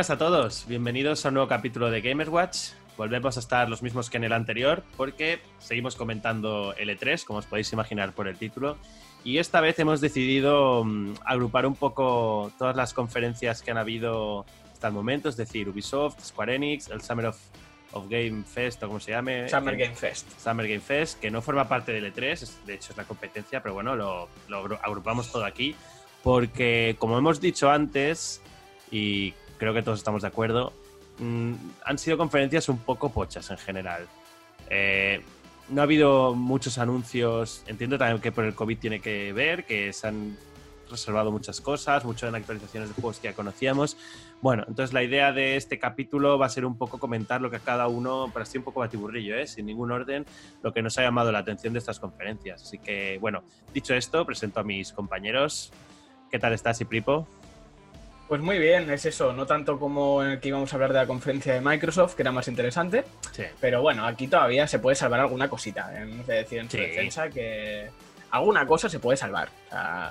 buenas a todos. Bienvenidos a un nuevo capítulo de Gamers Watch. Volvemos a estar los mismos que en el anterior porque seguimos comentando L3, como os podéis imaginar por el título. Y esta vez hemos decidido mm, agrupar un poco todas las conferencias que han habido hasta el momento, es decir, Ubisoft, Square Enix, el Summer of, Game Fest o como se llame. Summer Game Fest. Summer Game Fest, que no forma parte del E3, de hecho es la competencia, pero bueno, lo, lo agrupamos todo aquí porque, como hemos dicho antes, y creo que todos estamos de acuerdo, mm, han sido conferencias un poco pochas en general. Eh, no ha habido muchos anuncios. Entiendo también que por el COVID tiene que ver, que se han reservado muchas cosas, mucho en actualizaciones de juegos que ya conocíamos. Bueno, entonces la idea de este capítulo va a ser un poco comentar lo que a cada uno, para así un poco batiburrillo, ¿eh? sin ningún orden, lo que nos ha llamado la atención de estas conferencias. Así que, bueno, dicho esto, presento a mis compañeros. ¿Qué tal estás, Ipripo? Pues muy bien, es eso, no tanto como en el que íbamos a hablar de la conferencia de Microsoft, que era más interesante, pero bueno, aquí todavía se puede salvar alguna cosita. Hemos de decir en su defensa que alguna cosa se puede salvar.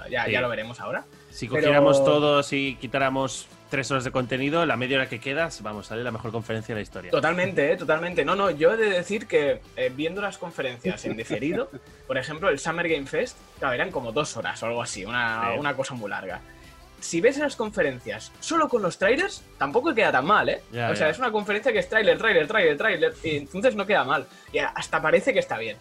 ya, ya, lo veremos ahora. Si cogiéramos todos y quitáramos tres horas de contenido, la media hora que quedas, vamos, sale la mejor conferencia de la historia. Totalmente, ¿eh? totalmente. No, no, yo he de decir que eh, viendo las conferencias en diferido, por ejemplo, el Summer Game Fest, claro, eran como dos horas o algo así, una, una cosa muy larga si ves las conferencias solo con los trailers, tampoco queda tan mal, ¿eh? o sea, es una conferencia que es trailer, trailer, trailer, trailer, y entonces no queda mal. Y hasta parece que está bien.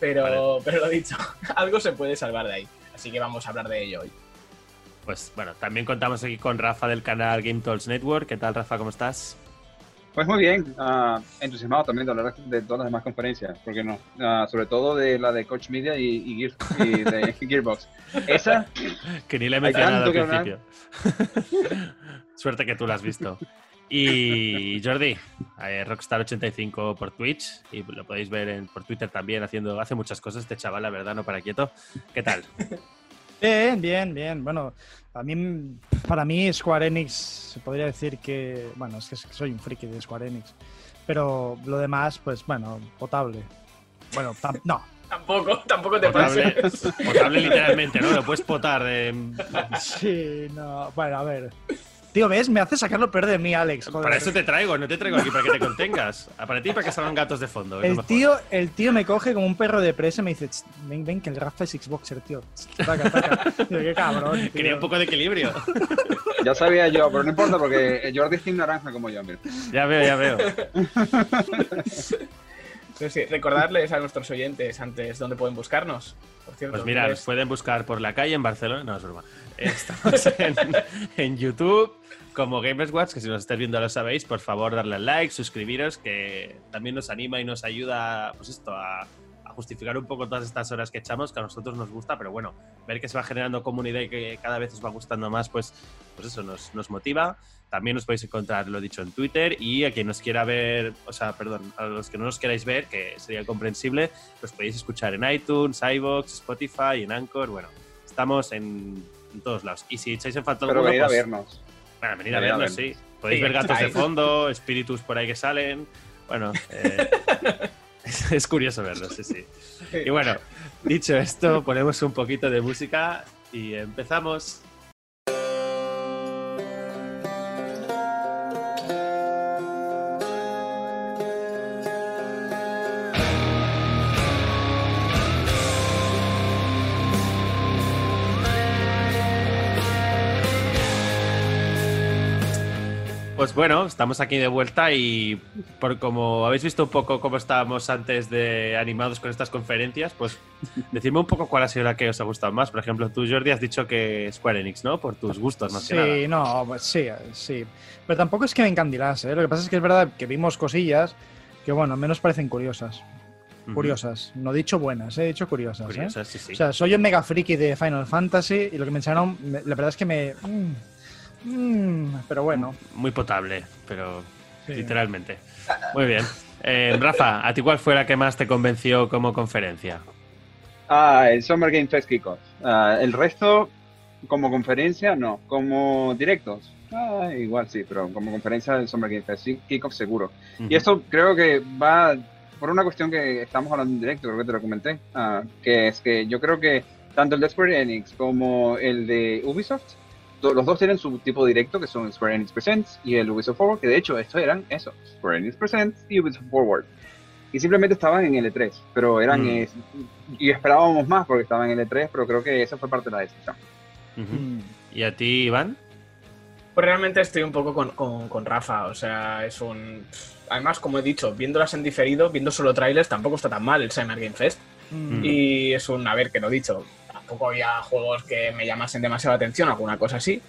Pero, pero lo dicho, algo se puede salvar de ahí. Así que vamos a hablar de ello hoy. Pues bueno, también contamos aquí con Rafa del canal Game Talks Network. ¿Qué tal, Rafa? ¿Cómo estás? Pues muy bien, uh, entusiasmado también de hablar de todas las demás conferencias, porque no, uh, sobre todo de la de Coach Media y, y, de Gearbox. Esa. que ni le he mencionado al principio. Suerte que tú la has visto. Y Jordi, eh, Rockstar85 por Twitch, y lo podéis ver en, por Twitter también, haciendo, hace muchas cosas este chaval, la verdad, no para quieto. ¿Qué tal? Bien, bien, bien. Bueno, a mí, para mí Square Enix se podría decir que, bueno, es que soy un friki de Square Enix, pero lo demás, pues bueno, potable. Bueno, no. tampoco, tampoco te potable, Potable literalmente, ¿no? Lo puedes potar. De... Sí, no. Bueno, a ver. Tío, ¿ves? Me hace sacarlo peor de mí, Alex. Para eso te traigo, no te traigo aquí para que te contengas. Para ti para que salgan gatos de fondo. El tío, el tío me coge como un perro de presa y me dice, ven, ven, que el Rafa es Xboxer, tío. Taca, taca. qué cabrón. Quería un poco de equilibrio. Ya sabía yo, pero no importa porque Jordi es naranja como yo. Ya veo, ya veo. sí, recordarles a nuestros oyentes antes dónde pueden buscarnos. Por cierto, pues mira, nos pueden buscar por la calle en Barcelona. No, es broma. Estamos en, en YouTube como Gamers Watch, que si nos estáis viendo lo sabéis, por favor darle al like, suscribiros, que también nos anima y nos ayuda, pues esto, a, justificar un poco todas estas horas que echamos, que a nosotros nos gusta, pero bueno, ver que se va generando comunidad y que cada vez os va gustando más, pues, pues eso nos, nos motiva. También os podéis encontrar, lo dicho, en Twitter y a quien nos quiera ver, o sea, perdón, a los que no nos queráis ver, que sería comprensible, pues podéis escuchar en iTunes, iBox, Spotify, en Anchor, bueno, estamos en, todos lados. Y si echáis en falta Pero venid a pues vernos. Bueno, venid a vernos, sí. Podéis ver gatos de fondo, espíritus por ahí que salen. Bueno, eh, es, curioso verlos, sí, sí. Y bueno, dicho esto, ponemos un poquito de música y empezamos. Pues bueno, estamos aquí de vuelta y por como habéis visto un poco cómo estábamos antes de animados con estas conferencias, pues decidme un poco cuál ha sido la que os ha gustado más. Por ejemplo, tú, Jordi, has dicho que Square Enix, ¿no? Por tus gustos, más sí, no, pues sí, sí. Pero tampoco es que me encandilase, ¿eh? Lo que pasa es que es verdad que vimos cosillas que, bueno, menos parecen curiosas. Curiosas, no he dicho buenas, he dicho curiosas. ¿eh? curiosas sí, sí. O sea, soy un mega friki de Final Fantasy y lo que me enseñaron, la verdad es que me. Mm, Mm, pero bueno. Muy potable, pero literalmente. Muy bien. Eh, Rafa, ¿a ti cuál fue la que más te convenció como conferencia? Ah, el Summer Game Fest Kickoff. Ah, el resto, como conferencia, no. Como directos, ah, igual sí, pero como conferencia del Summer Game Fest Kickoff seguro. Y esto creo que va por una cuestión que estamos hablando en directo, creo que te lo comenté, ah, que es que yo creo que tanto el de Square Enix como el de Ubisoft los dos tienen su tipo directo, que son Square Enix Presents y el Ubisoft Forward, que de hecho estos eran eso, Square Enix Presents y Ubisoft Forward. Y simplemente estaban en L3, pero eran... Mm. y esperábamos más porque estaban en L3, pero creo que esa fue parte de la decisión. ¿Y a ti, Iván? Pues realmente estoy un poco con, con, Rafa, o sea, es un... Además, como he dicho, viéndolas en diferido, viendo solo trailers, tampoco está tan mal el Summer Game Fest. Mm. Y es un, a ver, que lo he dicho, tampoco había juegos que me llamasen demasiado atención, alguna cosa así.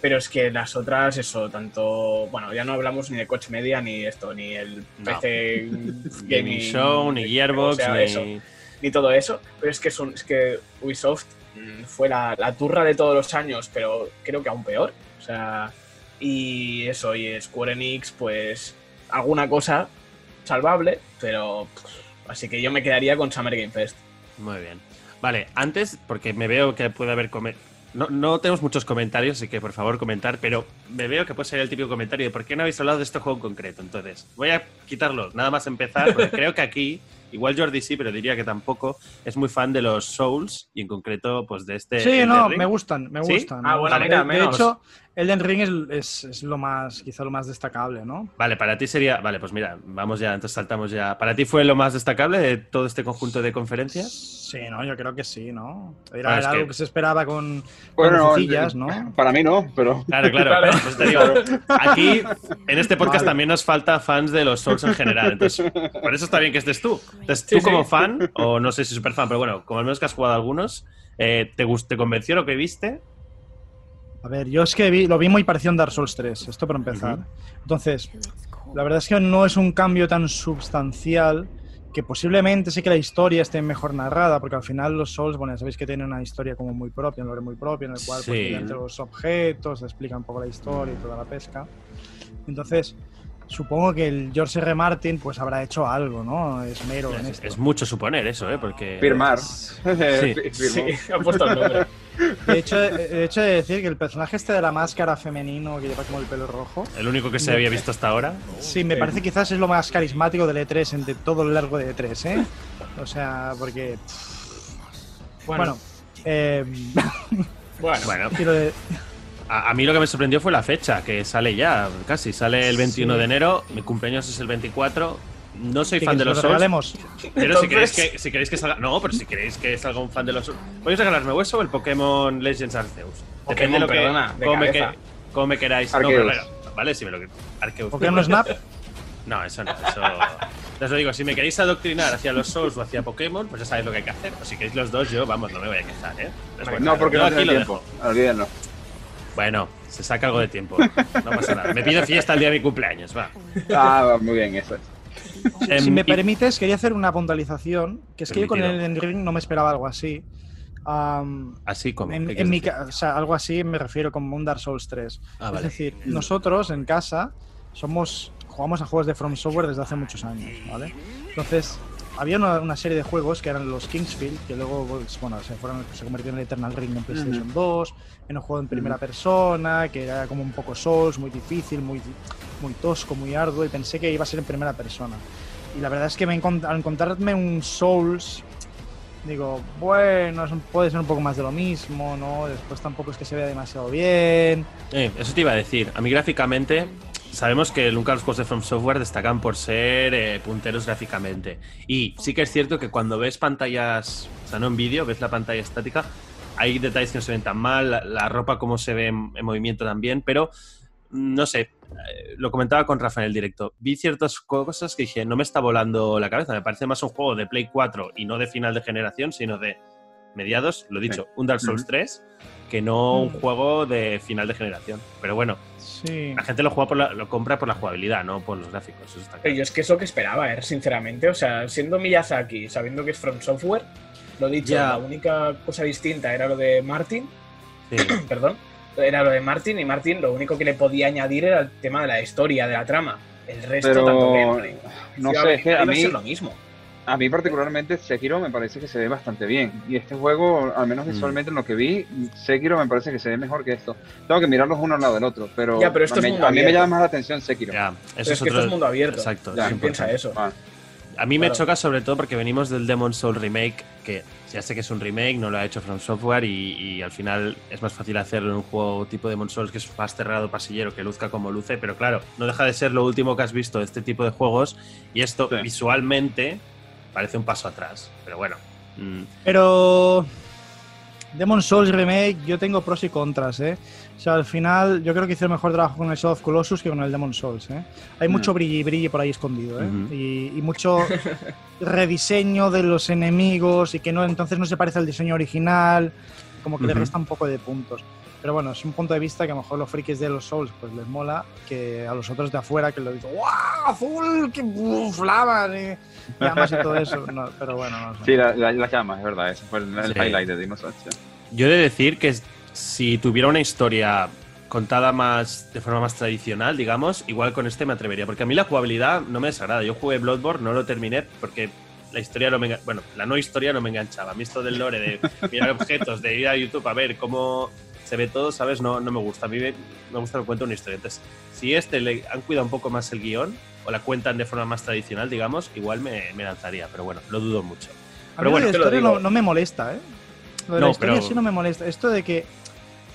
Pero es que las otras, eso, tanto. Bueno, ya no hablamos ni de Coach Media ni esto, ni el PC Gaming Show, ni Gearbox, ni... ni todo eso. Pero es que, son, es que Ubisoft mm, fue la, la, turra de todos los años, pero creo que aún peor. O sea, y eso, y Square Enix, pues alguna cosa salvable, pero. así que yo me quedaría con Summer Game Fest. Muy bien. Vale, antes, porque me veo que puede haber no, no, tenemos muchos comentarios, así que por favor comentar, pero me veo que puede ser el típico comentario de por qué no habéis hablado de este juego en concreto. Entonces, voy a quitarlo, nada más empezar, porque creo que aquí, igual Jordi sí, pero diría que tampoco, es muy fan de los Souls y en concreto, pues de este. Sí, no, me gustan, me gustan. Ah, bueno, mira, de, hecho, Elden Ring es, es, lo más, quizá lo más destacable, ¿no? Vale, para ti sería. Vale, pues mira, vamos ya, entonces saltamos ya. ¿Para ti fue lo más destacable de todo este conjunto de conferencias? Sí, no, yo creo que sí, ¿no? Era, ah, algo que... se esperaba con, bueno, ¿no? Para mí no, pero. Claro, claro. Pues te digo, aquí, en este podcast también nos falta fans de los Souls en general. Entonces, por eso está bien que estés tú. Entonces, tú como fan, o no sé si super fan, pero bueno, como al menos que has jugado algunos, eh, ¿te, ¿te convenció lo que viste? A ver, yo es que lo vi muy parecido en Dark Souls 3, esto para empezar. Entonces, la verdad es que no es un cambio tan sustancial que posiblemente sí que la historia esté mejor narrada, porque al final los Souls, bueno, sabéis que tienen una historia como muy propia, un lore muy propio, en el cual pues, entre los objetos se explica un poco la historia y toda la pesca. Entonces, supongo que el George R. Martin pues habrá hecho algo, ¿no? Es mero en esto. Es mucho suponer eso, ¿eh? Porque... Firmar. Sí, sí ha puesto el nombre. De hecho, de hecho, de decir que el personaje este de la máscara femenino que lleva como el pelo rojo. El único que se había visto hasta ahora. Sí, me parece quizás es lo más carismático del E3 entre todo el largo de E3, ¿eh? O sea, porque. Bueno. Bueno. Eh... bueno. A, mí lo que me sorprendió fue la fecha, que sale ya, casi. Sale el 21 de enero, mi cumpleaños es el 24 no soy fan de los Souls. Pero si queréis, que, si queréis que salga. No, pero si queréis que salga un fan de los Souls. ¿Podéis regalarme hueso o el Pokémon Legends Arceus? Depende de lo que. Perdona, como, me que, queráis. No, pero, vale, si me lo Arceus. ¿Pokémon Snap? No, eso no. Eso. Os lo digo, si me queréis adoctrinar hacia los Souls o hacia Pokémon, pues ya sabéis lo que hay que hacer. O si queréis los dos, yo, vamos, no me voy a quejar, ¿eh? no, porque no tiene tiempo. Olvídenlo. Bueno, se saca algo de tiempo. No pasa nada. Me pido fiesta el día de mi cumpleaños, va. Ah, muy bien, eso es. Si, me permites, quería hacer una puntualización, que es que yo con el Ring no me esperaba algo así. así como. En, mi, o sea, algo así me refiero como un Dark Souls 3. Ah, es decir, nosotros en casa somos jugamos a juegos de From Software desde hace muchos años, ¿vale? Entonces, había una, serie de juegos que eran los Kingsfield, que luego pues, bueno, se, fueron, se convirtieron en Eternal Ring en PlayStation 2, en un juego en primera persona, que era como un poco Souls, muy difícil, muy, muy tosco, muy arduo, y pensé que iba a ser en primera persona. Y la verdad es que me, al encontrarme un Souls, digo, bueno, puede ser un poco más de lo mismo, ¿no? Después tampoco es que se vea demasiado bien. Eh, eso te iba a decir. A mí gráficamente sabemos que nunca los juegos de From Software destacan por ser eh, punteros gráficamente. Y sí que es cierto que cuando ves pantallas, o sea, no en vídeo, ves la pantalla estática, hay detalles que no se ven tan mal, la, ropa como se ve en, movimiento también, pero mm, no sé, eh, lo comentaba con Rafa en el directo. Vi ciertas cosas que dije, no me está volando la cabeza, me parece más un juego de Play 4 y no de final de generación, sino de mediados, lo dicho, un Dark Souls 3, que no un juego de final de generación. Pero bueno, la gente lo, juega por lo compra por la jugabilidad, no por los gráficos. Yo es que es lo que esperaba, ¿eh? sinceramente. O sea, siendo Miyazaki, sabiendo que es From Software, lo dicho, la única cosa distinta era lo de Martin. Perdón. Era lo de Martin y Martin lo único que le podía añadir era el tema de la historia, de la trama. El resto, tanto que, No sé, a mí. lo mismo a mí particularmente Sekiro me parece que se ve bastante bien. Y este juego, al menos mm. visualmente en lo que vi, Sekiro me parece que se ve mejor que esto. Tengo que mirarlos uno al lado del otro, pero, a, mí, me llama más la atención Sekiro. es que esto es mundo abierto. Exacto. piensa eso? Ah. A mí me choca sobre todo porque venimos del Demon Soul Remake, que ya sé que es un remake, no lo ha hecho From Software y, al final es más fácil hacerlo en un juego tipo Demon Souls que es más cerrado, pasillero, que luzca como luce, pero claro, no deja de ser lo último que has visto de este tipo de juegos y esto visualmente parece un paso atrás, pero bueno. Mm. Pero Demon Souls Remake, yo tengo pros y contras, ¿eh? O sea, al final yo creo que hice el mejor trabajo con el Shadow of Colossus que con el Demon Souls, ¿eh? Hay mm. mucho brilli brilli por ahí escondido, ¿eh? y, mucho rediseño de los enemigos y que no entonces no se parece al diseño original, como que le resta un poco de puntos. Pero bueno, es un punto de vista que a lo mejor los frikis de los Souls pues les mola que a los otros de afuera que lo dicen ¡Wow! ¡Azul! ¡Qué flamas! Y llamas y todo eso. pero bueno, no sé. Sí, las la, llamas, es verdad. Ese fue el, highlight de Dinosaur. Yo he de decir que si tuviera una historia contada más de forma más tradicional, digamos, igual con este me atrevería. Porque a mí la jugabilidad no me desagrada. Yo jugué Bloodborne, no lo terminé porque la historia no me bueno, la no historia no me enganchaba. A mí esto del lore de mirar objetos, de ir a YouTube a ver cómo se ve todo, ¿sabes? No, no me gusta. A mí me, gusta que cuente una historia. Entonces, si este le han cuidado un poco más el guion, o la cuentan de forma más tradicional, digamos, igual me, lanzaría. Pero bueno, lo dudo mucho. Pero bueno, la historia no, me molesta, ¿eh? Lo de la historia sí no me molesta. Esto de que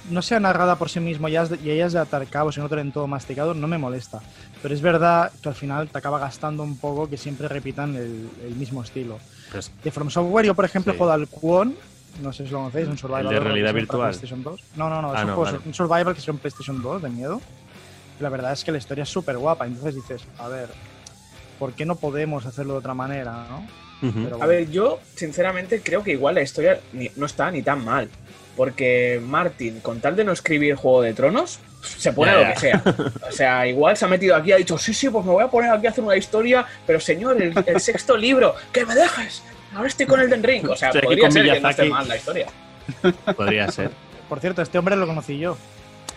no sea narrada por sí mismo y hayas de atar cabos y no tener todo masticado, no me molesta. Pero es verdad que al final te acaba gastando un poco que siempre repitan el, mismo estilo. Pues, de From Software, yo por ejemplo juego al Kwon no sé si lo conocéis, un survival. de realidad virtual? No, no, no, es ah, un, survival que es un PlayStation 2 de miedo. la verdad es que la historia es súper guapa. Entonces dices, a ver, ¿por qué no podemos hacerlo de otra manera, A ver, yo sinceramente creo que igual la historia no está ni tan mal. Porque Martin, con tal de no escribir Juego de Tronos, se pone lo que sea. O sea, igual se ha metido aquí ha dicho, sí, sí, pues me voy a poner aquí a hacer una historia, pero señor, el, el sexto libro, que me dejes, ahora estoy con el Den Ring. O sea, podría ser que no esté mal la historia. Podría ser. Por cierto, este hombre lo conocí yo.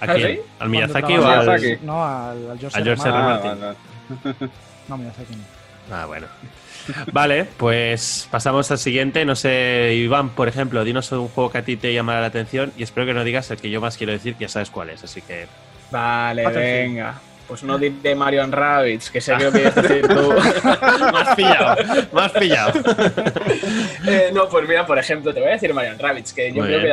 ¿A quién? ¿Al Miyazaki o al.? No, al, George, al George R. Martin. no, Miyazaki no. Ah, bueno. Vale, pues pasamos al siguiente. No sé, Iván, por ejemplo, dinos un juego que a ti te llamará la atención y espero que no digas el que yo más quiero decir, que ya sabes cuál es, así que. Vale, venga. Pues no de Mario and Rabbids, que sé que decir tú. más pillado, más pillado. Eh, no, pues mira, por ejemplo, te voy a decir Mario and Rabbids, que yo creo que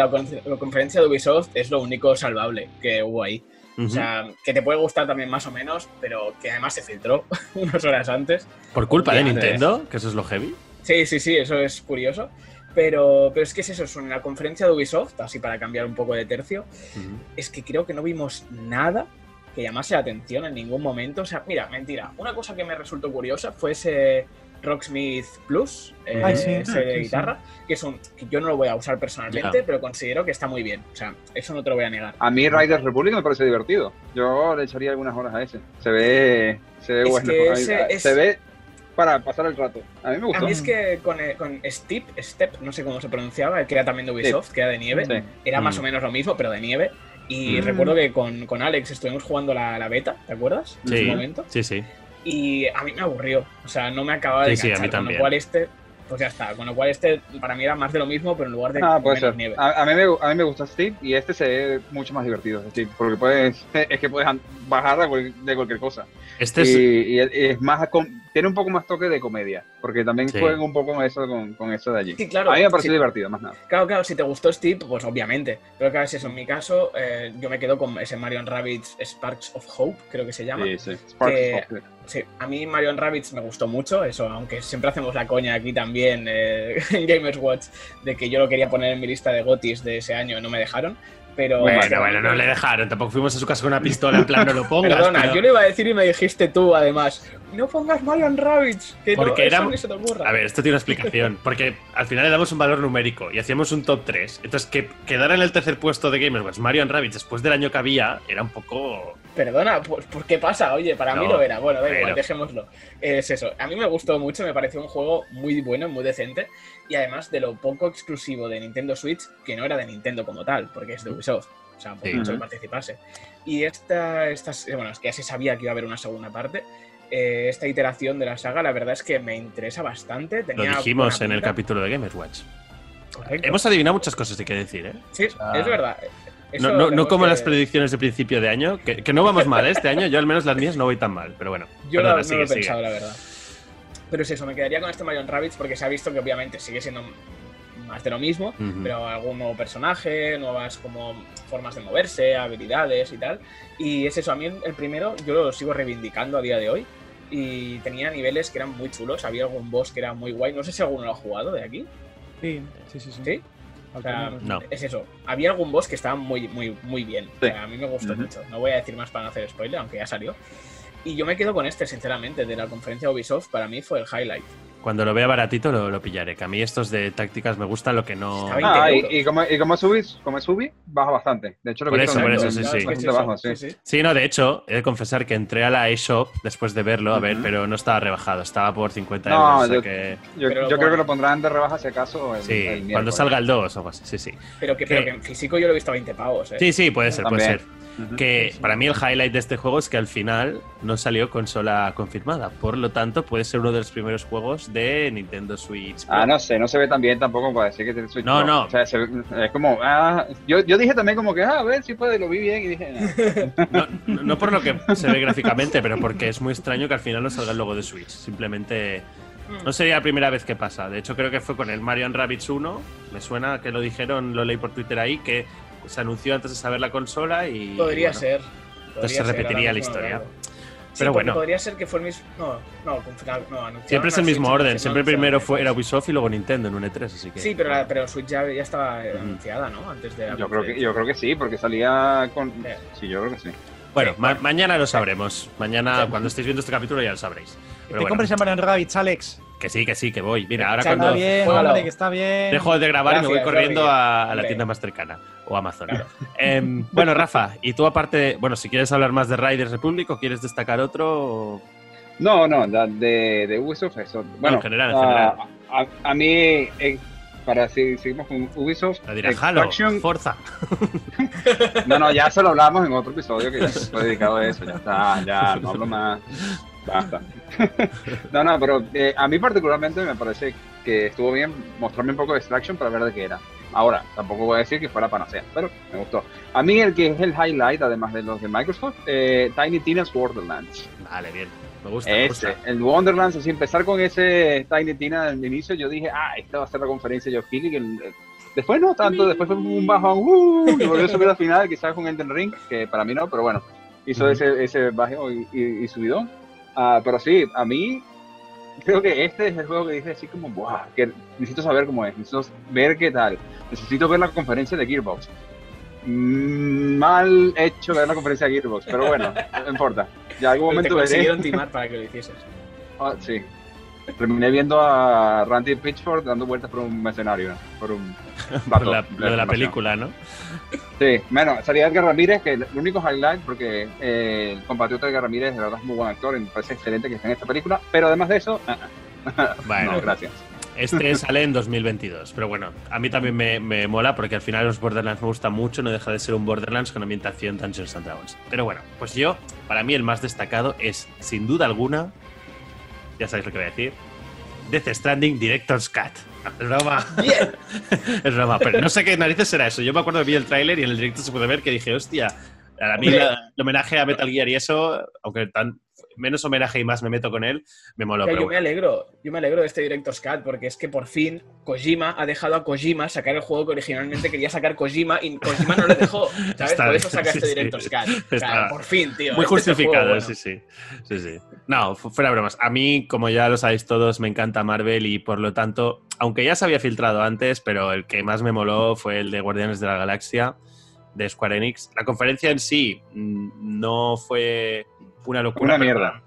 la, conferencia de Ubisoft es lo único salvable que hubo ahí. O sea, que te puede gustar también más o menos, pero que además se filtró unas horas antes. ¿Por culpa de Nintendo? Que eso es lo heavy. Sí, sí, sí, eso es curioso. Pero, pero es que es eso, es una conferencia de Ubisoft, así para cambiar un poco de tercio. Es que creo que no vimos nada que llamase la atención en ningún momento. O sea, mira, mentira. Una cosa que me resultó curiosa fue ese Rocksmith Plus, eh, ese guitarra, que es un que yo no lo voy a usar personalmente, pero considero que está muy bien. O sea, eso no te lo voy a negar. A mí Riders Republic me parece divertido. Yo le echaría algunas horas a ese. Se ve, se ve bueno. Se ve para pasar el rato. A mí me gusta. A mí es que con, eh, con Step, Step, no sé cómo se pronunciaba, que era también de Ubisoft, que era de nieve, era más mm. o menos lo mismo, pero de nieve. Y mm. recuerdo que con, con, Alex estuvimos jugando la, la beta, ¿te acuerdas? En sí, momento. Sí, sí. Y a mí me aburrió. O sea, no me acababa de sí, enganchar, sí, a mí también. Con lo cual este, pues ya está. Con lo cual este para mí era más de lo mismo, pero en lugar de ah, puede ser. nieve. A, mí me, a mí me gusta Steve y este se ve mucho más divertido, Steve, porque puedes, es que puedes bajar de cualquier cosa. Este es... Y, es más, tiene un poco más toque de comedia, porque también juegan un poco con eso, con, eso de allí. Sí, claro. A mí me parecido divertido, más nada. Claro, claro, si te gustó Steve, pues obviamente. Pero claro, si eso en mi caso, eh, yo me quedo con ese Mario Rabbids Sparks of Hope, creo que se llama. Sí, sí. Sparks of Hope. Sí, a mí Mario Rabbids me gustó mucho, eso, aunque siempre hacemos la coña aquí también eh, en Gamers Watch de que yo lo quería poner en mi lista de gotis de ese año y no me dejaron. Pero, bueno, bueno, no le dejaron. Tampoco fuimos a su casa con una pistola, en plan, no lo pongas. Perdona, yo le iba a decir y me dijiste tú, además, no pongas Mario Rabbids, que Porque no, eso se te ocurra. A ver, esto tiene una explicación. Porque al final le damos un valor numérico y hacíamos un top 3. Entonces, que quedara en el tercer puesto de Gamers Watch Mario Rabbids después del año que había, era un poco. Perdona, ¿por, ¿por qué pasa? Oye, para mí lo era. Bueno, da igual, dejémoslo. Es eso. A mí me gustó mucho, me pareció un juego muy bueno, muy decente. Y además de lo poco exclusivo de Nintendo Switch, que no era de Nintendo como tal, porque es de Ubisoft. O sea, por mucho que participase. Y esta, esta, bueno, es que ya se sabía que iba a haber una segunda parte. Eh, esta iteración de la saga, la verdad es que me interesa bastante. Lo dijimos en el capítulo de Gamers Watch. Hemos adivinado muchas cosas, hay que decir, ¿eh? Sí, es verdad. no, como las predicciones de principio de año, que, no vamos mal ¿eh? este año, yo al menos las mías no voy tan mal, pero bueno. Yo no, lo he pensado, la verdad. Pero es eso, me quedaría con este Mario Rabbids porque se ha visto que obviamente sigue siendo más de lo mismo, pero algún nuevo personaje, nuevas como formas de moverse, habilidades y tal. Y es eso, a mí el primero yo lo sigo reivindicando a día de hoy. Y tenía niveles que eran muy chulos, había algún boss que era muy guay. No sé si alguno lo ha jugado de aquí. Sí, sí, sí. ¿Sí? no. Es eso. Había algún boss que estaba muy, muy, muy bien. a mí me gustó mucho. No voy a decir más para no hacer spoiler, aunque ya salió. Y yo me quedo con este, sinceramente, de la conferencia Ubisoft. Para mí fue el highlight. Cuando lo vea baratito lo, pillaré, que a mí estos de tácticas me gustan lo que no... Ah, y, como, y como subís, como subí, baja bastante. De hecho, lo por eso, por eso, sí, sí. sí. no, de hecho, he de confesar que entré a la eShop después de verlo, a ver, pero no estaba rebajado, estaba por 50 euros. yo, que... yo, creo que lo pondrán de rebaja si acaso. El, sí, cuando salga el 2 o algo así, sí, sí. Pero que, pero que en físico yo lo he visto a 20 pavos, ¿eh? Sí, sí, puede ser, puede ser que para mí el highlight de este juego es que al final no salió consola confirmada. Por lo tanto, puede ser uno de los primeros juegos de Nintendo Switch. Ah, no sé, no se ve tan bien tampoco para decir que tiene Switch. No, no. O sea, es como, ah, yo, yo, dije también como que, ah, a ver si puede, lo vi bien y dije, no. no, por lo que se ve gráficamente, pero porque es muy extraño que al final no salga el logo de Switch. Simplemente. No sería la primera vez que pasa. De hecho, creo que fue con el Mario Rabbids 1. Me suena que lo dijeron, lo leí por Twitter ahí, que se anunció antes de saber la consola y. Podría ser. entonces se repetiría la historia. pero bueno. Podría ser que fue el mismo. No, no, no Siempre es el mismo orden. Siempre primero fue, era Ubisoft y luego Nintendo en un E3, así que. Sí, pero, pero Switch ya, ya estaba anunciada, ¿no? Antes de. Yo creo, que, yo creo que sí, porque salía con. Sí, yo creo que sí. Bueno, mañana lo sabremos. Mañana, cuando estéis viendo este capítulo, ya lo sabréis. Pero ¿Te compres el Mario Rabbids, Alex? Que sí, que sí, que voy. Mira, ahora cuando. Está bien, que está bien. Dejo de grabar y me voy corriendo a, la tienda más cercana o Amazon. Em, bueno, Rafa, y tú aparte, bueno, si quieres hablar más de Riders Republic o quieres destacar otro. No, no, de, de Ubisoft, eso. Bueno, en general, en general. A, mí, eh, para si seguimos con Ubisoft. Extraction... Forza. no, no, ya se lo hablamos en otro episodio que ya fue dedicado a eso. Ya está, ya no hablo más. Basta. no, no, pero eh, a mí particularmente me parece que estuvo bien mostrarme un poco de Extraction para ver de qué era. Ahora, tampoco voy a decir que fuera panacea, pero me gustó. A mí el que es el highlight, además de los de Microsoft, eh, Tiny Tina's Wonderlands. Vale, bien. Me gusta, me gusta. el Wonderlands, así empezar con ese Tiny Tina el inicio, yo dije, ah, esta va a ser la conferencia de Geoff que Después no tanto, después fue un bajón, uh, y volvió a subir al final, quizás con Elden Ring, que para mí no, pero bueno, hizo ese, ese bajo y, y, y subidón. Ah, pero sí, a mí creo que este es el juego que dice así como, wow, que necesito saber cómo es, necesito ver qué tal, necesito ver la conferencia de Gearbox. Mm, mal hecho ver la conferencia de Gearbox, pero bueno, no importa. Ya algún momento te consiguieron timar para que lo hicieses. Ah, sí. Terminé viendo a Randy Pitchford dando vueltas por un escenario, por un... lo de la película, ¿no? Sí, bueno, salía Edgar Ramírez, que el único highlight, porque eh, el compatriota de Edgar Ramírez de verdad es muy buen actor y me parece excelente que esté en esta película, pero además de eso, bueno, gracias. Este sale en 2022, pero bueno, a mí también me, mola porque al final los Borderlands me gustan mucho, no deja de ser un Borderlands con ambientación Dungeons and Dragons. Pero bueno, pues yo, para mí el más destacado es, sin duda alguna, ya sabéis lo que voy a decir, Death Stranding Director's Cut. Es broma. es broma, pero no sé qué narices será eso. Yo me acuerdo que vi el tráiler y en el directo se puede ver que dije, hostia, a mí el homenaje a Metal Gear y eso, aunque tan, menos homenaje y más me meto con él, me moló. yo me alegro, yo me alegro de este Director's Cut porque es que por fin Kojima ha dejado a Kojima sacar el juego que originalmente quería sacar Kojima y Kojima no le dejó, ¿sabes? por eso saca este Director's Cut. por fin, tío. Muy este justificado, sí, sí, sí, sí. No, fuera bromas. A mí, como ya lo sabéis todos, me encanta Marvel y por lo tanto, aunque ya se había filtrado antes, pero el que más me moló fue el de Guardianes de la Galaxia de Square Enix. La conferencia en sí mm, no fue una locura. Una mierda.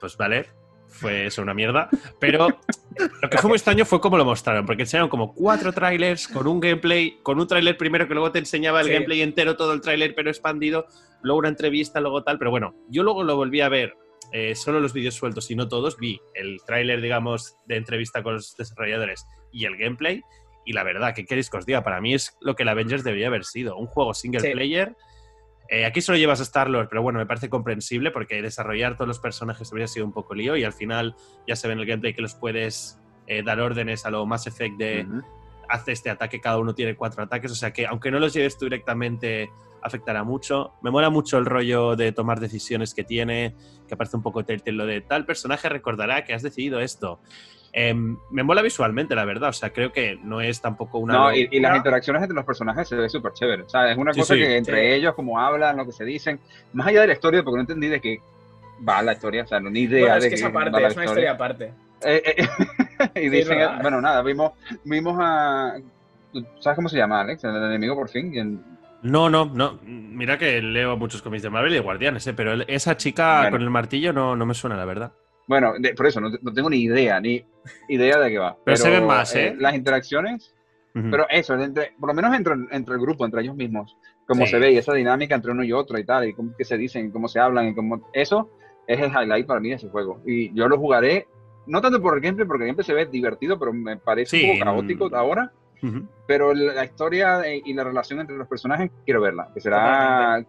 Pues vale, fue eso una mierda. Pero lo que fue muy extraño fue cómo lo mostraron, porque enseñaron como cuatro trailers con un gameplay, con un trailer primero que luego te enseñaba el gameplay entero, todo el trailer pero expandido, luego una entrevista, luego tal. Pero bueno, yo luego lo volví a ver. Eh, solo los vídeos sueltos y no todos, vi el tráiler, digamos, de entrevista con los desarrolladores y el gameplay. Y la verdad, ¿qué queréis que os diga? Para mí es lo que el Avengers debería haber sido. Un juego single player eh, aquí solo llevas a Star-Lord, pero bueno, me parece comprensible porque desarrollar todos los personajes habría sido un poco lío y al final ya se ve en el gameplay que los puedes eh, dar órdenes a lo más efecto de hace este ataque, cada uno tiene cuatro ataques, o sea que aunque no los lleves tú directamente afectará mucho. Me mola mucho el rollo de tomar decisiones que tiene, que parece un poco Telltale lo de tal personaje recordará que has decidido esto. Em, me mola visualmente, la verdad. O sea, creo que no es tampoco una. No, y, las interacciones entre los personajes se ve súper chévere. O sea, es una cosa que entre ellos, como hablan, lo que se dicen, más allá de la historia, porque no entendí de qué va la historia, o sea, no ni idea es que esa parte, es una historia aparte. Eh, eh, y dicen, bueno, nada, vimos, vimos a. ¿Sabes cómo se llama, Alex? El enemigo por fin. No, no, no. Mira que leo muchos cómics de Marvel y de Guardianes, ¿eh? pero esa chica con el martillo no, no me suena, la verdad. Bueno, por eso, no, tengo ni idea, ni idea de qué va. Pero, se ven más, ¿eh? las interacciones, pero eso, entre, por lo menos entre, entre el grupo, entre ellos mismos, cómo se ve y esa dinámica entre uno y otro y tal, y cómo que se dicen, cómo se hablan, y cómo... Eso es el highlight para mí de ese juego. Y yo lo jugaré, no tanto por el gameplay, porque el gameplay se ve divertido, pero me parece un poco caótico ahora. Pero la historia y la relación entre los personajes, quiero verla. Que será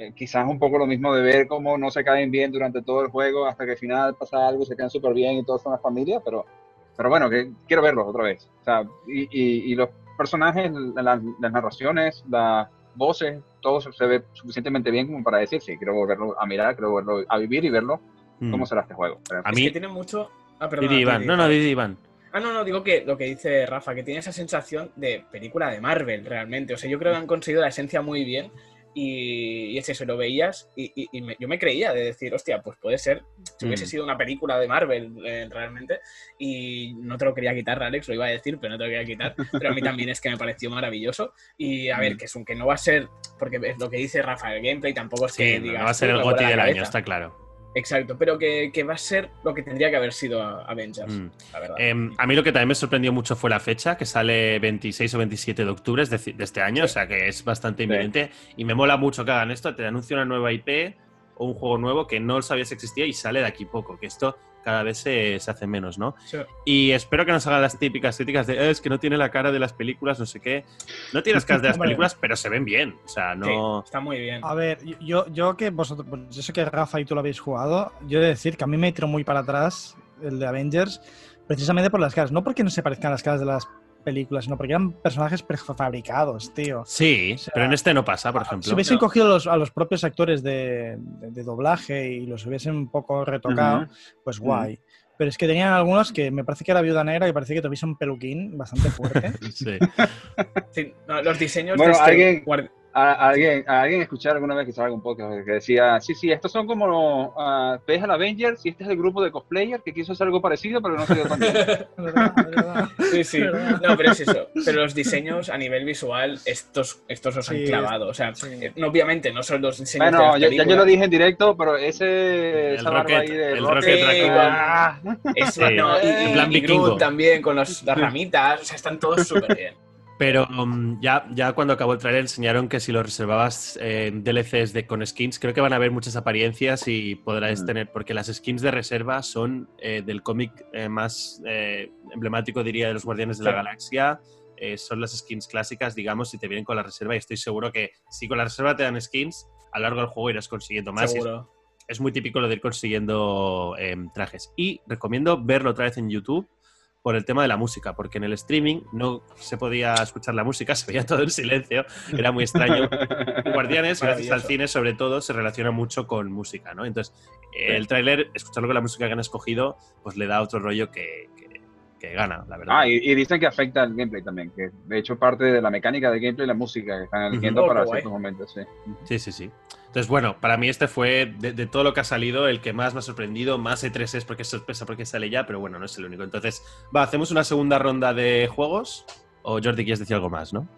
eh, quizás un poco lo mismo de ver cómo no se caen bien durante todo el juego hasta que al final pasa algo, se caen súper bien y todos son una familia, pero, pero bueno, que quiero verlos otra vez. O sea, y, y, los personajes, las, narraciones, las voces, todo se ve suficientemente bien como para decir, sí, quiero volverlo a mirar, quiero volverlo a vivir y verlo mm. cómo será este juego. a mí... que tiene mucho... Ah, perdón. Iván. No, no, Didi Iván. Ah, no, no, digo que lo que dice Rafa, que tiene esa sensación de película de Marvel realmente. O sea, yo creo que han conseguido la esencia muy bien y, es eso, lo veías y, yo me creía de decir, hostia, pues puede ser, si hubiese mm. sido una película de Marvel eh, realmente, y no te lo quería quitar, Alex, lo iba a decir, pero no te lo quería quitar, pero a mí también es que me pareció maravilloso. Y a ver, mm. que es un que no va a ser, porque es lo que dice Rafa, el gameplay tampoco es que diga. No va a ser el GOTI del año, está claro. Exacto, pero que, va a ser lo que tendría que haber sido Avengers, mm. la verdad. Em, a mí lo que también me sorprendió mucho fue la fecha, que sale 26 o 27 de octubre de, este año, o sea que es bastante inminente. Y me mola mucho que hagan esto, te anuncia una nueva IP o un juego nuevo que no sabías existía y sale de aquí poco, que esto cada vez se, hace menos, ¿no? Y espero que nos hagan las típicas críticas de eh, es que no tiene la cara de las películas, no sé qué. No tiene las caras de las películas, pero se ven bien. O sea, no. está muy bien. A ver, yo, yo que vosotros, pues, yo sé que Rafa y tú lo habéis jugado, yo he de decir que a mí me tiró muy para atrás el de Avengers, precisamente por las caras. No porque no se parezcan las caras de las películas, no porque eran personajes prefabricados, tío. Sí, pero en este no pasa, por ejemplo. Si hubiesen cogido a los propios actores de, doblaje y los hubiesen un poco retocado, pues guay. Pero es que tenían algunos que me parece que era Viuda Negra y parece que tuviese un peluquín bastante fuerte. sí. los diseños de este a, alguien, a alguien escuchar alguna vez que salga un podcast que decía, sí, sí, estos son como uh, ves al Avengers y este es el grupo de cosplayers que quiso hacer algo parecido, pero no se dio tan bien. sí, sí. No, pero es eso. Pero los diseños a nivel visual, estos, estos los han clavado. O sea, eh, obviamente no son los diseños bueno, de ya, yo lo dije en directo, pero ese esa barba ahí de el Rocket, Rocket ah, y, y, también con las ramitas, o sea, están todos súper bien. Pero um, ya, ya cuando acabó el trailer enseñaron que si lo reservabas eh, DLCs de, con skins, creo que van a haber muchas apariencias y podrás tener, porque las skins de reserva son eh, del cómic eh, más eh, emblemático, diría, de los Guardianes de la Galaxia. son las skins clásicas, digamos, si te vienen con la reserva. Y estoy seguro que si con la reserva te dan skins, a lo largo del juego irás consiguiendo más. Seguro. Es, muy típico lo de ir consiguiendo em, trajes. Y recomiendo verlo otra vez en YouTube por el tema de la música, porque en el streaming no se podía escuchar la música, se veía todo en silencio, era muy extraño. Guardianes, gracias al cine, sobre todo, se relaciona mucho con música, ¿no? Entonces, el tráiler, escucharlo con la música que han escogido, pues le da otro rollo que, que, gana, la verdad. Ah, y, dicen que afecta al gameplay también, que de hecho parte de la mecánica del gameplay la música que están eligiendo para ciertos momentos, sí. Sí, sí, sí. Entonces, bueno, para mí este fue, de, todo lo que ha salido, el que más me ha sorprendido. Más E3 es porque es sorpresa, porque sale ya, pero bueno, no es el único. Entonces, va, ¿hacemos una segunda ronda de juegos? O Jordi, quieres decir algo más, ¿no?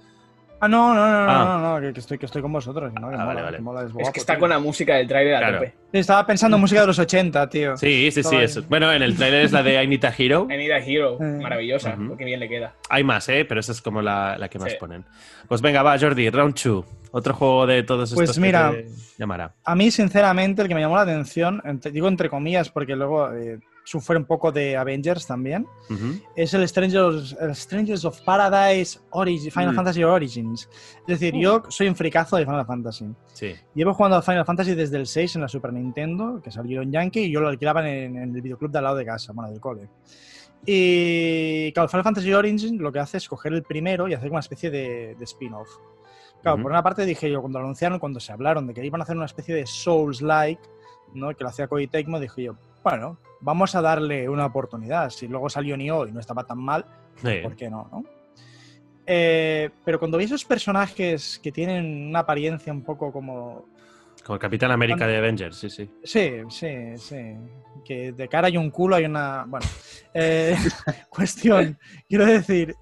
Ah, no, no, no, no, ah. no, que, estoy, que estoy con vosotros. ¿no? Ah, vale, vale. es, que está con la música del trailer a tope. estaba pensando en música de los 80, tío. Sí, sí, sí. Eso. Bueno, en el trailer es la de I Need a Hero. I Need a Hero, maravillosa, porque bien le queda. Hay más, ¿eh? Pero esa es como la, la que más ponen. Pues venga, va, Jordi, round 2. Otro juego de todos pues estos pues mira, que llamará. A mí, sinceramente, el que me llamó la atención, digo entre comillas, porque luego eh, sufre un poco de Avengers también, es el Strangers, Strangers of Paradise Final mm. Fantasy Origins. Es decir, yo soy un fricazo de Final Fantasy. Sí. Llevo jugando a Final Fantasy desde el 6 en la Super Nintendo, que salió en Yankee, y yo lo alquilaba en, el videoclub de al lado de casa, bueno, del cole. Y claro, Final Fantasy Origins lo que hace es coger el primero y hacer una especie de, de spin-off. Claro, por una parte dije yo, cuando lo anunciaron, cuando se hablaron de que iban a hacer una especie de Souls-like, ¿no? que lo hacía Koei Tecmo, dije yo, bueno, vamos a darle una oportunidad. Si luego salió Nioh y no estaba tan mal, ¿por qué no? no? Eh, pero cuando vi esos personajes que tienen una apariencia un poco como... Como el Capitán América de Avengers, sí, sí. Sí, sí, sí. Que de cara hay un culo, hay una... Bueno, eh, cuestión. Quiero decir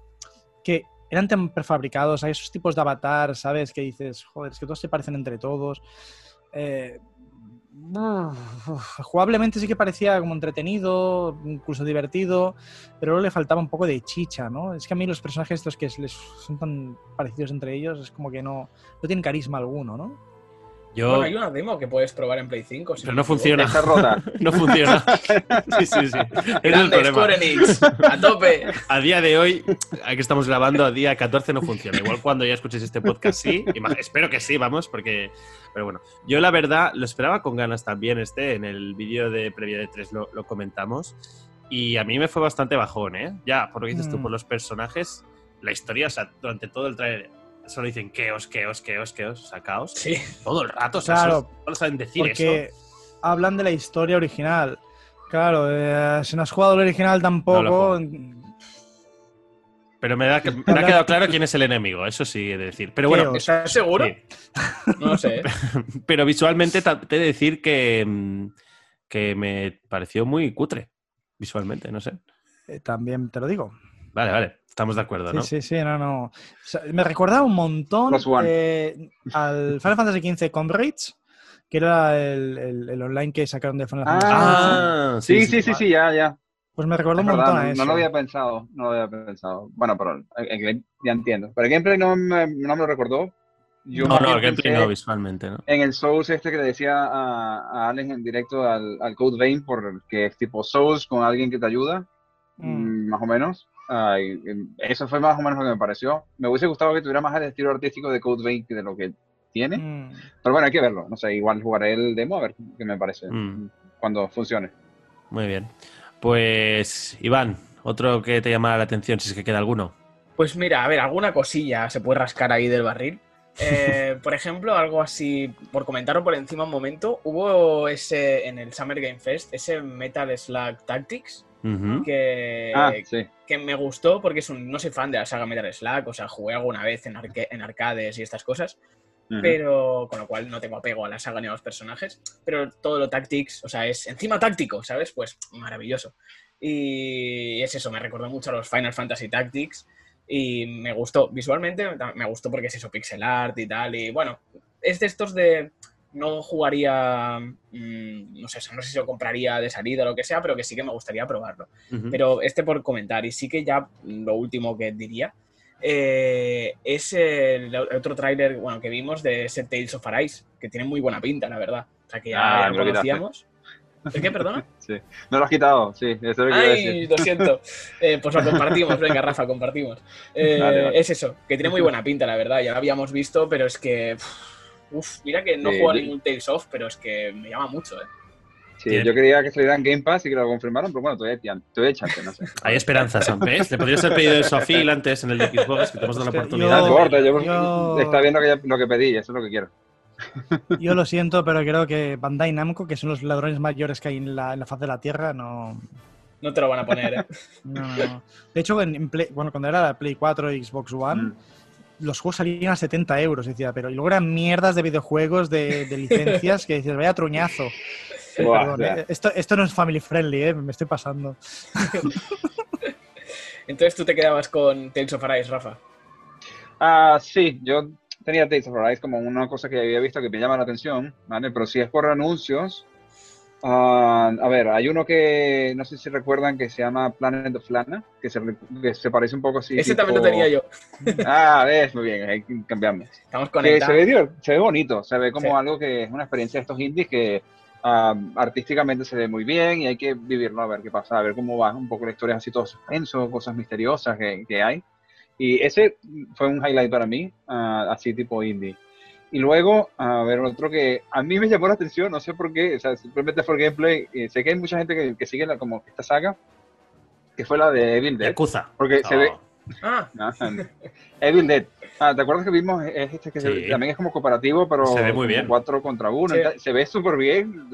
que eran tan prefabricados, hay esos tipos de avatar, ¿sabes? Que dices, joder, es que todos se parecen entre todos. Eh, jugablemente sí que parecía como entretenido, incluso divertido, pero luego le faltaba un poco de chicha, ¿no? Es que a mí los personajes estos que les son tan parecidos entre ellos es como que no, no tienen carisma alguno, ¿no? Bueno, hay una demo que puedes probar en Play 5. pero no funciona. Está rota. no funciona. Sí, sí, sí. Es el problema. a tope. A día de hoy, aquí estamos grabando, a día 14 no funciona. Igual cuando ya escuches este podcast sí. Espero que sí, vamos, porque... Pero bueno, yo la verdad lo esperaba con ganas también este. En el vídeo de previa de 3 lo, lo, comentamos. Y a mí me fue bastante bajón, ¿eh? Ya, por lo que dices tú, mm. por los personajes, la historia, o sea, durante todo el trailer solo dicen que os, que os, que os, que os, sacaos. Sí. Todo el rato, o sea, claro, solo saben decir porque hablan de la historia original. Claro, eh, si no has jugado el original tampoco. pero me, da, me ha quedado claro quién es el enemigo, eso sí he de decir. Pero bueno, ¿estás seguro? no lo sé. Pero visualmente te he de decir que, mm, que me pareció muy cutre, visualmente, no sé. Eh, también te lo digo. Vale, vale. Estamos de acuerdo, ¿no? Sí, sí, sí, no, no. me recordaba un montón eh, al Final Fantasy XV Comrades, que era el, online que sacaron de Final Fantasy Ah, sí, sí, sí, sí, ya, ya. Pues me recordó un montón a eso. No lo había pensado, no lo había pensado. Bueno, pero ya entiendo. Pero el gameplay no me, no me lo recordó. Yo no, no, el gameplay no, visualmente, ¿no? En el Souls este que le decía a, a Alex en directo al, al Code Vein, porque es tipo Souls con alguien que te ayuda, mm. Mm, más o menos. Em, eso fue más o menos lo que me pareció. Me hubiese gustado que tuviera más el estilo artístico de Code Vein que de lo que tiene. Mm. Pero bueno, hay que verlo. No sé, igual jugaré el demo a ver qué me parece mm. cuando funcione. Muy bien. Pues, Iván, otro que te llama la atención, si es que queda alguno. Pues mira, a ver, alguna cosilla se puede rascar ahí del barril. Eh, por ejemplo, algo así, por comentarlo por encima un momento, hubo ese en el Summer Game Fest, ese Metal Slug Tactics, que, ah, que me gustó porque es un, no soy fan de la saga Metal Slug, o sea, jugué alguna vez en, en arcades y estas cosas, pero con lo cual no tengo apego a la saga ni a los personajes, pero todo lo Tactics, o sea, es encima táctico, ¿sabes? Pues maravilloso. Y es eso, me recordó mucho a los Final Fantasy Tactics y me gustó visualmente, me gustó porque es eso, pixel art y tal, y bueno, es de estos de no jugaría, mm, no sé, no sé si lo compraría de salida o lo que sea, pero que sí que me gustaría probarlo. Pero este por comentar, y sí que ya lo último que diría, eh, es el otro tráiler bueno, que vimos de ese Tales of Arise, que tiene muy buena pinta, la verdad. O sea, que ya, ah, lo conocíamos. ¿El qué, perdona? Sí, no lo has quitado, sí. Eso lo Ay, lo siento. Eh, pues lo compartimos, venga, Rafa, compartimos. Eh, es eso, que tiene muy buena pinta, la verdad. Ya lo habíamos visto, pero es que... Uf, mira que no juego ningún Tales of, pero es que me llama mucho, ¿eh? Sí, yo quería que saliera en Game Pass y que lo confirmaron, pero bueno, todavía, todavía chance, no sé. Hay esperanzas, ¿ves? Le podrías haber pedido eso a Phil antes en el de Xbox, que te hemos dado la oportunidad. Yo, Está viendo que lo que pedí, eso es lo que quiero. Yo lo siento, pero creo que Bandai Namco, que son los ladrones mayores que hay en la, en la faz de la Tierra, no... No te lo van a poner, ¿eh? No, no. De hecho, en, bueno, cuando era la Play 4 y Xbox One... Mm los juegos salían a 70 euros, decía, pero y luego eran mierdas de videojuegos, de, licencias, que dices, vaya truñazo. Eh, esto, esto no es family friendly, ¿eh? me estoy pasando. Entonces tú te quedabas con Tales of Arise, Rafa. Ah, sí, yo tenía Tales of Arise como una cosa que había visto que me llama la atención, ¿vale? Pero si es por anuncios, Ah, a ver, hay uno que no sé si recuerdan que se llama Planet of Lana, que se, que se parece un poco así. Ese también lo tenía yo. Ah, ves, muy bien, ahí cambiamos. Estamos conectados. Se ve, se ve bonito, se ve como algo que es una experiencia de estos indies que ah, artísticamente se ve muy bien y hay que vivirlo a ver qué pasa, a ver cómo va un poco la historia, así todo suspenso, cosas misteriosas que, que hay. Y ese fue un highlight para mí, ah, así tipo indie. Y luego, a ver, otro que a mí me llamó la atención, no sé por qué, o sea, simplemente fue el gameplay. Eh, sé que hay mucha gente que, que sigue la, como esta saga, que fue la de Evil Dead. Yakuza. Porque se ve. Ah. Evil Dead. Ah, ¿te acuerdas que vimos este que también es como cooperativo, pero se ve muy bien. cuatro contra uno? Se ve súper bien.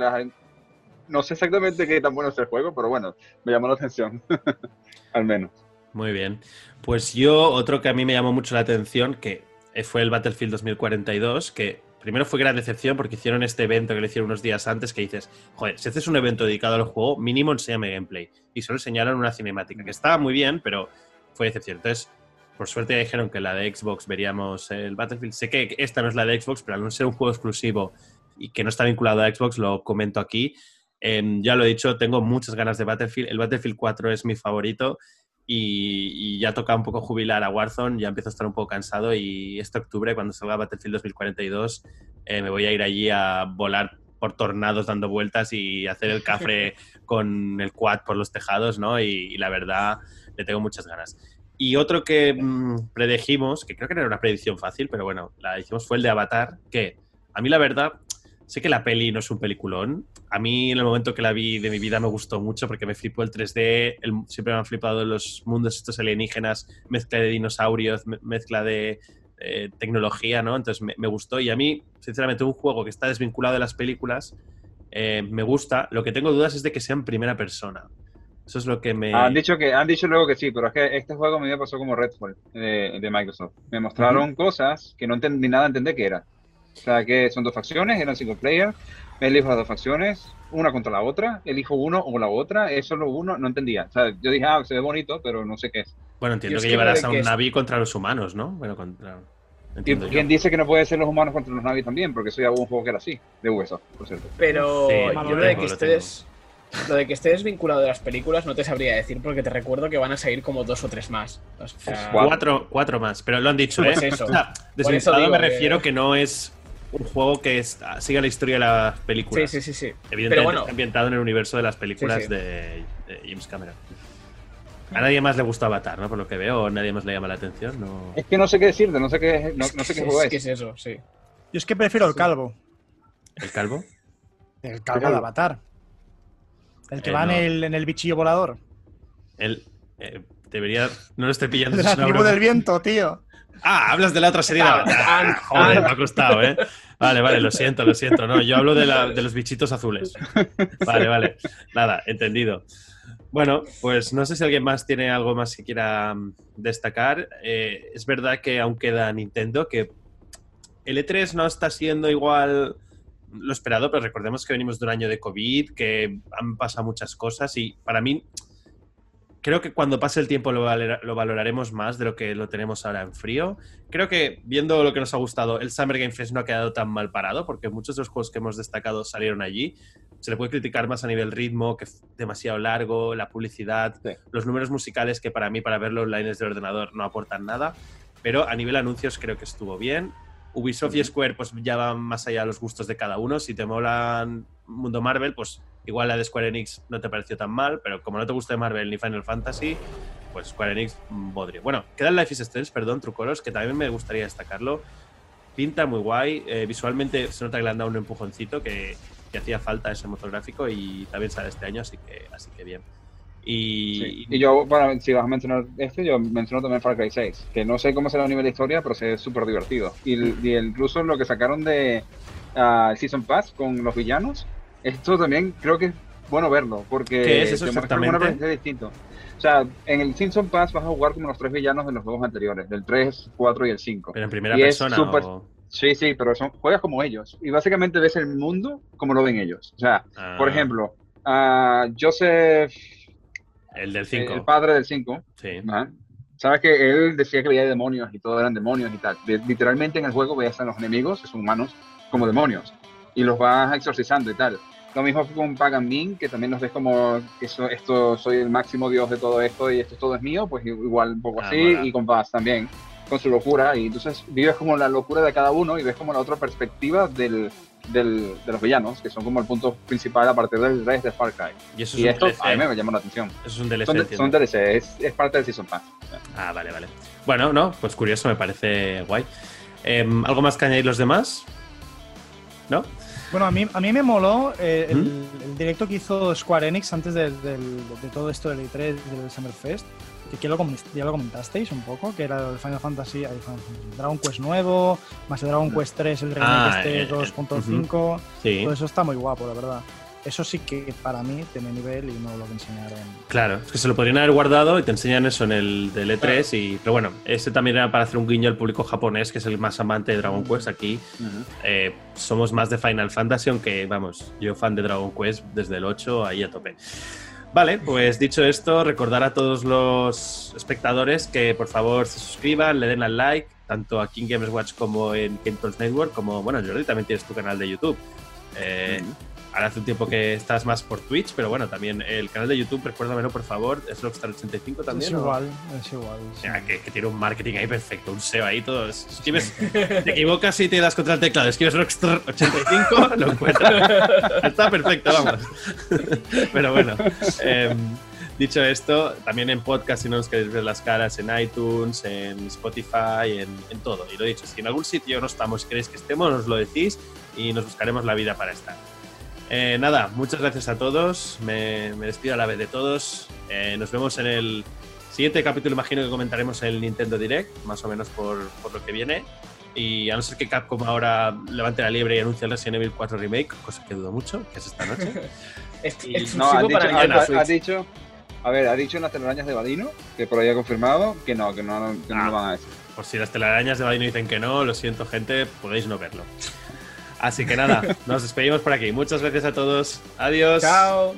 no sé exactamente qué tan bueno es el juego, pero bueno, me llamó la atención. Al menos. Muy bien. Pues yo, otro que a mí me llamó mucho la atención, que fue el Battlefield 2042, que primero fue gran decepción porque hicieron este evento que le hicieron unos días antes que dices, joder, si haces un evento dedicado al juego, mínimo enséñame gameplay. Y solo enseñaron una cinemática, que estaba muy bien, pero fue decepción. Entonces, por suerte dijeron que la de Xbox veríamos el Battlefield. Sé que esta no es la de Xbox, pero al no ser un juego exclusivo y que no está vinculado a Xbox, lo comento aquí. Em, ya lo he dicho, tengo muchas ganas de Battlefield. El Battlefield 4 es mi favorito y, ya toca un poco jubilar a Warzone. Ya empiezo a estar un poco cansado y este octubre, cuando salga Battlefield 2042, eh, me voy a ir allí a volar por tornados dando vueltas y hacer el cafre con el quad por los tejados, ¿no? y la verdad le tengo muchas ganas. Y otro que mm, predejimos, que creo que no era una predicción fácil, pero bueno, la hicimos, fue el de Avatar, que a mí la verdad, sé que la peli no es un peliculón. A mí en el momento que la vi de mi vida me gustó mucho porque me flipó el 3D, siempre me han flipado los mundos estos alienígenas, mezcla de dinosaurios, mezcla de eh, tecnología, ¿no? Entonces me, gustó y a mí, sinceramente, un juego que está desvinculado de las películas, eh, me gusta. Lo que tengo dudas es de que sea en primera persona. Eso es lo que me... Han dicho, que, han dicho luego que sí, pero es que este juego a mí me pasó como Redfall de, de Microsoft. Me mostraron cosas que no entendí nada entender qué era. O sea, que son dos facciones, eran single player. Me elijo las dos facciones, una contra la otra. Elijo uno o la otra. Es solo uno, no entendía. O sea, yo dije, ah, se ve bonito, pero no sé qué es. Bueno, entiendo que llevarás a un Navi contra los humanos, ¿no? Bueno, contra... ¿Y quién dice que no puede ser los humanos contra los Navi también? Porque soy algún juego que era así, de hueso, por cierto. Pero yo de que estés lo de que estés vinculado de las películas no te sabría decir porque te recuerdo que van a salir como dos o tres más. cuatro, cuatro más, pero lo han dicho, pues ¿eh? Eso. desvinculado me refiero que... no es un juego que siga la historia de las películas. Sí, sí, sí. sí. Evidentemente está ambientado en el universo de las películas De, James Cameron. A nadie más le gusta Avatar, ¿no? Por lo que veo, nadie más le llama la atención. No... Es que no sé qué decirte, no sé qué, no, sé qué juego es. ¿Qué es eso? Sí. Yo es que prefiero el calvo. ¿El calvo? El calvo de Avatar. El que eh, va en, el, en el bichillo volador. El, eh, debería. No lo estoy pillando. De la tribu del viento, tío. Ah, hablas de la otra serie. Ah, joder, me ha costado, ¿eh? Vale, vale, lo siento, lo siento. No, yo hablo de, la, de los bichitos azules. Vale, vale. Nada, entendido. Bueno, pues no sé si alguien más tiene algo más que quiera mm, destacar. Eh, es verdad que aún queda Nintendo, que el E3 no está siendo igual lo esperado, pero recordemos que venimos de un año de COVID, que han pasado muchas cosas y para mí creo que cuando pase el tiempo lo, valoraremos más de lo que lo tenemos ahora en frío. Creo que viendo lo que nos ha gustado, el Summer Game Fest no ha quedado tan mal parado, porque muchos de los juegos que hemos destacado salieron allí. Se le puede criticar más a nivel ritmo, que es demasiado largo, la publicidad, los números musicales que para mí, para verlo online desde el ordenador, no aportan nada. Pero a nivel anuncios creo que estuvo bien. Ubisoft y Square pues ya van más allá de los gustos de cada uno. Si te molan mundo Marvel, pues igual la de Square Enix no te pareció tan mal, pero como no te gusta Marvel ni Final Fantasy, pues Square Enix bodrio. Bueno, queda el Life is Strange, perdón, Trucoros, que también me gustaría destacarlo. Pinta muy guay, eh, visualmente se nota que le han dado un empujoncito que, que hacía falta ese motográfico y también sale este año, así que, así que bien. Y, yo, bueno, si vas a mencionar este, yo menciono también Far Cry 6, que no sé cómo será a nivel de historia, pero se es súper divertido. Y, incluso lo que sacaron de uh, Season Pass con los villanos, esto también creo que es bueno verlo, porque ¿Qué es eso exactamente? Una distinto. O sea, en el Season Pass vas a jugar como los tres villanos de los juegos anteriores, del 3, 4 y el 5. Pero en primera persona. Sí, sí, pero son, juegas como ellos. Y básicamente ves el mundo como lo ven ellos. O sea, por ah. ejemplo, uh, Joseph el del 5. El padre del 5. Sí. Sabes que él decía que veía demonios y todo eran demonios y tal. Literalmente en el juego veías a los enemigos, que son humanos, como demonios. Y los vas exorcizando y tal. Lo mismo con Pagan Min, que también nos ves como que esto soy el máximo dios de todo esto y esto todo es mío, pues igual un poco ah, así. Y con Paz también, con su locura. Y entonces vives como la locura de cada uno y ves como la otra perspectiva del, del, de los villanos, que son como el punto principal a partir del resto de Far Cry. Y, eso esto a mí me llama la atención. Eso es un DLC. Son, DLC, es, es, parte del Season Pass. Ah, vale, vale. Bueno, no, pues curioso, me parece guay. Em, ¿Algo más que añadir los demás? ¿No? Bueno, a mí, a mí me moló eh, el, directo que hizo Square Enix antes de, todo esto del E3, del Summer Fest, que lo, ya lo comentasteis un poco, que era el Final Fantasy, Dragon Quest nuevo, más el Dragon Quest 3, el remake ah, este 2.5. sí. Todo eso está muy guapo, la verdad eso sí que para mí tiene nivel y no lo que enseñaron. Claro, es que se lo podrían haber guardado y te enseñan eso en el del E3. Y, pero bueno, ese también era para hacer un guiño al público japonés, que es el más amante de Dragon Quest. Aquí eh, somos más de Final Fantasy, aunque vamos, yo fan de Dragon Quest desde el 8 ahí a tope. Vale, pues dicho esto, recordar a todos los espectadores que por favor se suscriban, le den al like, tanto aquí en Games Watch como en Games Network, como, bueno, Jordi, también tienes tu canal de YouTube. Eh, Ahora hace un tiempo que estás más por Twitch, pero bueno, también el canal de YouTube, recuérdamelo por favor, es Rockstar85 también. Es igual, es igual. que, tiene un marketing ahí perfecto, un SEO ahí, todo. Escribes, te equivocas y te das contra el teclado, escribes Rockstar85, lo encuentras. Está perfecto, vamos. pero bueno. Em, dicho esto, también en podcast, si no os queréis ver las caras, en iTunes, en Spotify, en, en todo. Y lo dicho, si en algún sitio no estamos y queréis que estemos, nos lo decís y nos buscaremos la vida para estar. Eh, nada, muchas gracias a todos. Me, despido a la vez de todos. Eh, nos vemos en el siguiente capítulo. Imagino que comentaremos el Nintendo Direct, más o menos por, lo que viene. Y a no ser que Capcom ahora levante la liebre y anuncie el Resident Evil 4 Remake, cosa que dudo mucho, que es esta noche. no, ha dicho, ha, dicho, a ver, ha dicho en las telarañas de Badino, que por ahí ha confirmado que no, que no, que no lo ah, van a decir. Por si las telarañas de Badino dicen que no, lo siento, gente, podéis no verlo. Así que nada, nos despedimos por aquí. Muchas gracias a todos. Adiós. Chao.